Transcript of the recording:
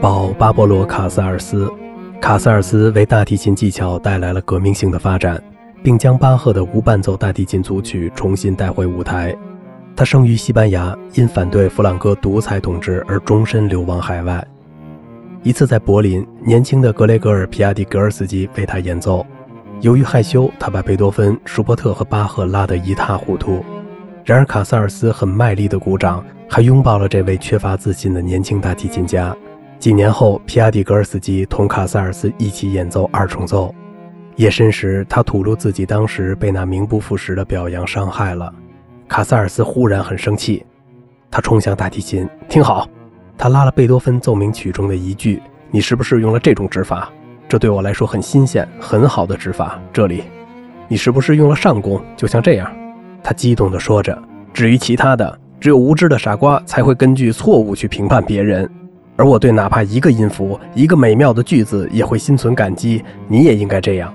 保巴勃罗卡萨尔斯卡萨尔斯为大提琴技巧带来了革命性的发展并将巴赫的无伴奏大提琴组曲重新带回舞台。他生于西班牙因反对弗朗哥独裁统治而终身流亡海外。一次在柏林年轻的格雷格尔皮亚迪格尔斯基为他演奏。由于害羞他把贝多芬舒伯特和巴赫拉得一塌糊涂。然而，卡萨尔斯很卖力地鼓掌，还拥抱了这位缺乏自信的年轻大提琴家。几年后，皮亚蒂格尔斯基同卡萨尔斯一起演奏二重奏。夜深时，他吐露自己当时被那名不副实的表扬伤害了。卡萨尔斯忽然很生气，他冲向大提琴，听好，他拉了贝多芬奏鸣曲中的一句：“你是不是用了这种指法？这对我来说很新鲜，很好的指法。这里，你是不是用了上弓？就像这样。”他激动地说着。至于其他的，只有无知的傻瓜才会根据错误去评判别人，而我对哪怕一个音符、一个美妙的句子也会心存感激。你也应该这样。